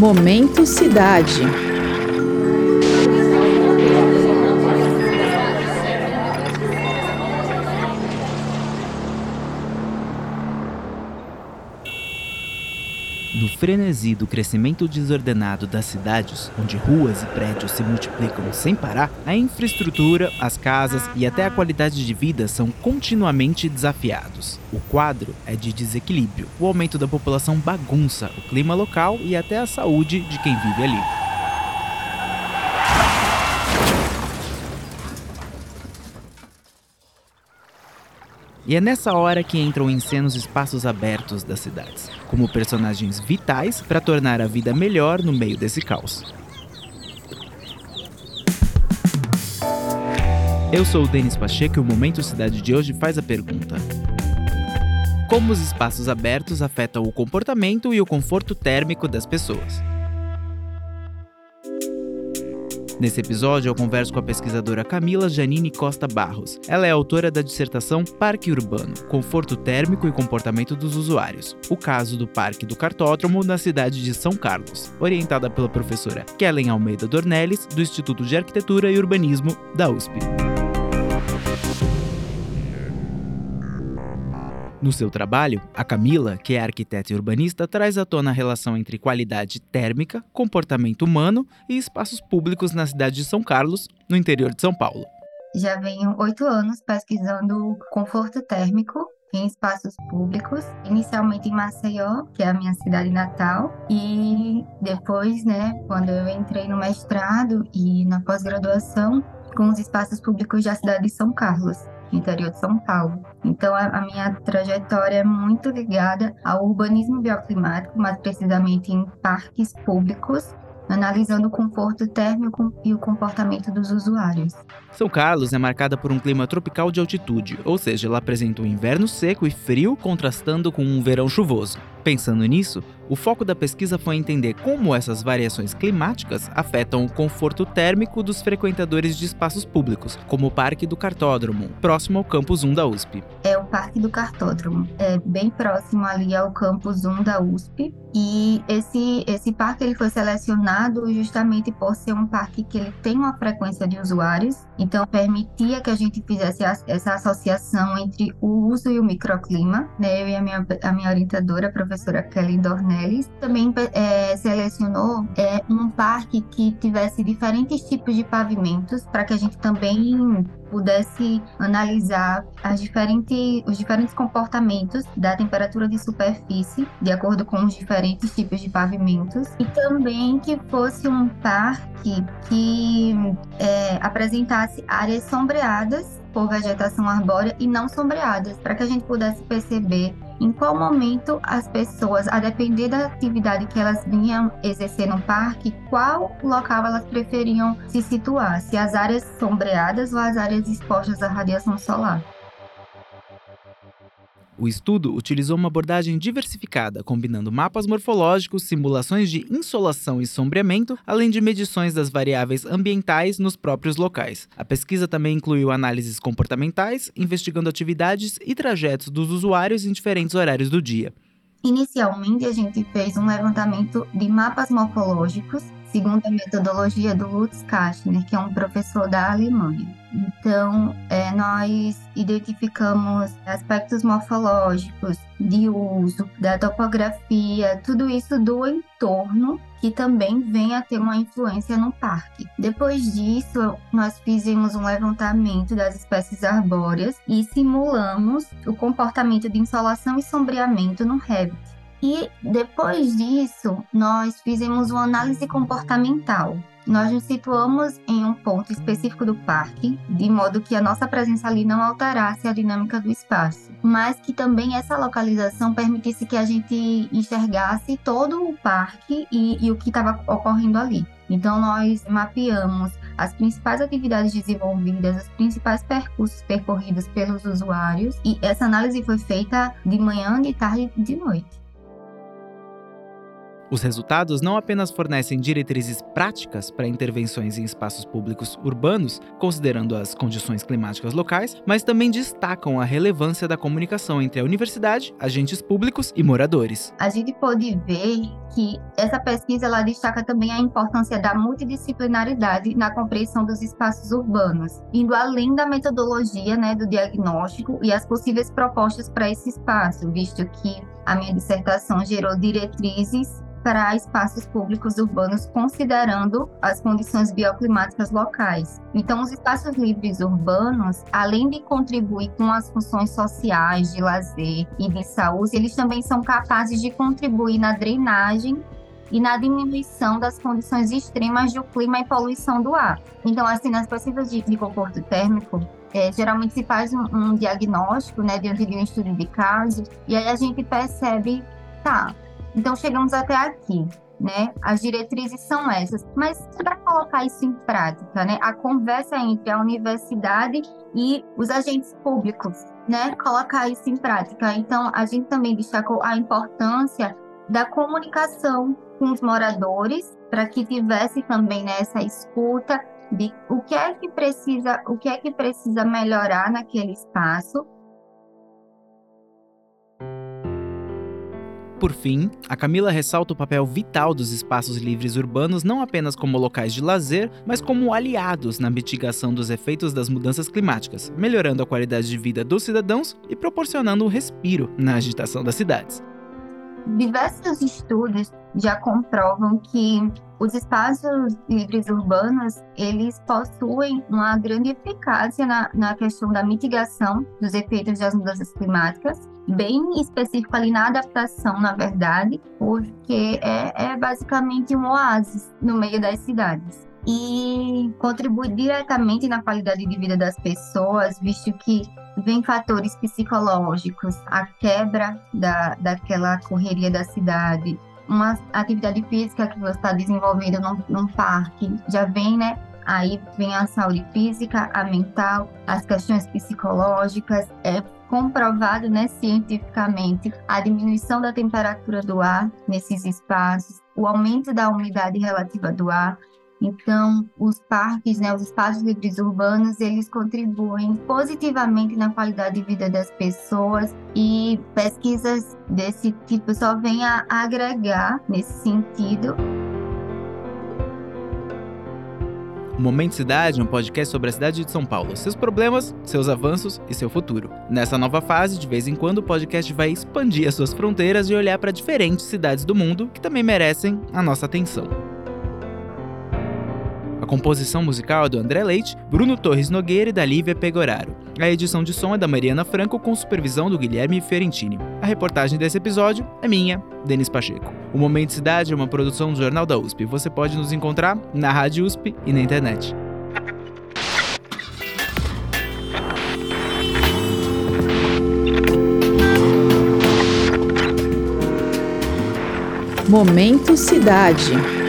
Momento Cidade. Frenesi do crescimento desordenado das cidades, onde ruas e prédios se multiplicam sem parar, a infraestrutura, as casas e até a qualidade de vida são continuamente desafiados. O quadro é de desequilíbrio. O aumento da população bagunça o clima local e até a saúde de quem vive ali. E é nessa hora que entram em cena os espaços abertos das cidades, como personagens vitais para tornar a vida melhor no meio desse caos. Eu sou o Denis Pacheco e o Momento Cidade de hoje faz a pergunta: Como os espaços abertos afetam o comportamento e o conforto térmico das pessoas? Nesse episódio, eu converso com a pesquisadora Camila Janine Costa Barros. Ela é autora da dissertação Parque Urbano: Conforto Térmico e Comportamento dos Usuários. O caso do Parque do Cartódromo na cidade de São Carlos, orientada pela professora Kellen Almeida Dornelles, do Instituto de Arquitetura e Urbanismo da USP. No seu trabalho, a Camila, que é arquiteta e urbanista, traz à tona a relação entre qualidade térmica, comportamento humano e espaços públicos na cidade de São Carlos, no interior de São Paulo. Já venho oito anos pesquisando conforto térmico em espaços públicos, inicialmente em Maceió, que é a minha cidade natal, e depois, né, quando eu entrei no mestrado e na pós-graduação, com os espaços públicos da cidade de São Carlos interior de São Paulo. Então, a, a, minha trajetória é muito ligada ao urbanismo bioclimático, mais precisamente em parques públicos, analisando o conforto térmico e o comportamento dos usuários. São Carlos é marcada por um clima tropical de altitude, ou seja, ela apresenta um inverno seco e frio contrastando com um verão chuvoso. Pensando nisso, o foco da pesquisa foi entender como essas variações climáticas afetam o conforto térmico dos frequentadores de espaços públicos, como o Parque do Cartódromo, próximo ao Campus 1 da USP. É o Parque do Cartódromo, é bem próximo ali ao Campus 1 da USP, e esse, esse parque ele foi selecionado justamente por ser um parque que ele tem uma frequência de usuários, então permitia que a gente fizesse essa associação entre o uso e o microclima, né? Eu e a minha, a minha orientadora, a professora Kelly Dornelles, também é, selecionou é, um parque que tivesse diferentes tipos de pavimentos para que a gente também pudesse analisar as diferentes, os diferentes comportamentos da temperatura de superfície, de acordo com os diferentes tipos de pavimentos, e também que fosse um parque que é, apresentasse áreas sombreadas por vegetação arbórea e não sombreadas, para que a gente pudesse perceber em qual momento as pessoas, a depender da atividade que elas vinham exercer no parque, qual local elas preferiam se situar, se as áreas sombreadas ou as áreas expostas à radiação solar. O estudo utilizou uma abordagem diversificada, combinando mapas morfológicos, simulações de insolação e sombreamento, além de medições das variáveis ambientais nos próprios locais. A pesquisa também incluiu análises comportamentais, investigando atividades e trajetos dos usuários em diferentes horários do dia. Inicialmente, a gente fez um levantamento de mapas morfológicos segundo a metodologia do Lutz Kastner, que é um professor da Alemanha. Então, é, nós identificamos aspectos morfológicos, de uso, da topografia, tudo isso do entorno que também vem a ter uma influência no parque. Depois disso, nós fizemos um levantamento das espécies arbóreas e simulamos o comportamento de insolação e sombreamento no Revit. E depois disso, nós fizemos uma análise comportamental. Nós nos situamos em um ponto específico do parque, de modo que a nossa presença ali não alterasse a dinâmica do espaço, mas que também essa localização permitisse que a gente enxergasse todo o parque e, e o que estava ocorrendo ali. Então, nós mapeamos as principais atividades desenvolvidas, os principais percursos percorridos pelos usuários, e essa análise foi feita de manhã, de tarde e de noite. Os resultados não apenas fornecem diretrizes práticas para intervenções em espaços públicos urbanos, considerando as condições climáticas locais, mas também destacam a relevância da comunicação entre a universidade, agentes públicos e moradores. A gente pode ver que essa pesquisa ela destaca também a importância da multidisciplinaridade na compreensão dos espaços urbanos, indo além da metodologia né, do diagnóstico e as possíveis propostas para esse espaço, visto que a minha dissertação gerou diretrizes para espaços públicos urbanos, considerando as condições bioclimáticas locais. Então, os espaços livres urbanos, além de contribuir com as funções sociais, de lazer e de saúde, eles também são capazes de contribuir na drenagem e na diminuição das condições extremas do clima e poluição do ar. Então, assim, nas pesquisas de, de conforto térmico, é, geralmente se faz um, um diagnóstico, né, diante de um estudo de caso, e aí a gente percebe, tá, então chegamos até aqui, né? As diretrizes são essas, mas para colocar isso em prática, né? A conversa entre a universidade e os agentes públicos, né? Colocar isso em prática. Então a gente também destacou a importância da comunicação com os moradores para que tivesse também né, essa escuta de o que é que precisa, o que é que precisa melhorar naquele espaço Por fim, a Camila ressalta o papel vital dos espaços livres urbanos não apenas como locais de lazer, mas como aliados na mitigação dos efeitos das mudanças climáticas, melhorando a qualidade de vida dos cidadãos e proporcionando um respiro na agitação das cidades. Diversos estudos já comprovam que os espaços livres urbanos, eles possuem uma grande eficácia na, na questão da mitigação dos efeitos das mudanças climáticas, bem específico ali na adaptação, na verdade, porque é, é basicamente um oásis no meio das cidades. E contribui diretamente na qualidade de vida das pessoas, visto que vem fatores psicológicos, a quebra da, daquela correria da cidade, uma atividade física que você está desenvolvendo num, num parque, já vem, né? Aí vem a saúde física, a mental, as questões psicológicas. É comprovado, né, cientificamente, a diminuição da temperatura do ar nesses espaços, o aumento da umidade relativa do ar, então, os parques, né, os espaços livres urbanos, eles contribuem positivamente na qualidade de vida das pessoas e pesquisas desse tipo só vêm a agregar nesse sentido. Momento Cidade é um podcast sobre a cidade de São Paulo, seus problemas, seus avanços e seu futuro. Nessa nova fase, de vez em quando, o podcast vai expandir as suas fronteiras e olhar para diferentes cidades do mundo que também merecem a nossa atenção composição musical é do André Leite, Bruno Torres Nogueira e da Lívia Pegoraro. A edição de som é da Mariana Franco com supervisão do Guilherme Fiorentini. A reportagem desse episódio é minha, Denis Pacheco. O Momento Cidade é uma produção do Jornal da USP. Você pode nos encontrar na Rádio USP e na internet. Momento Cidade.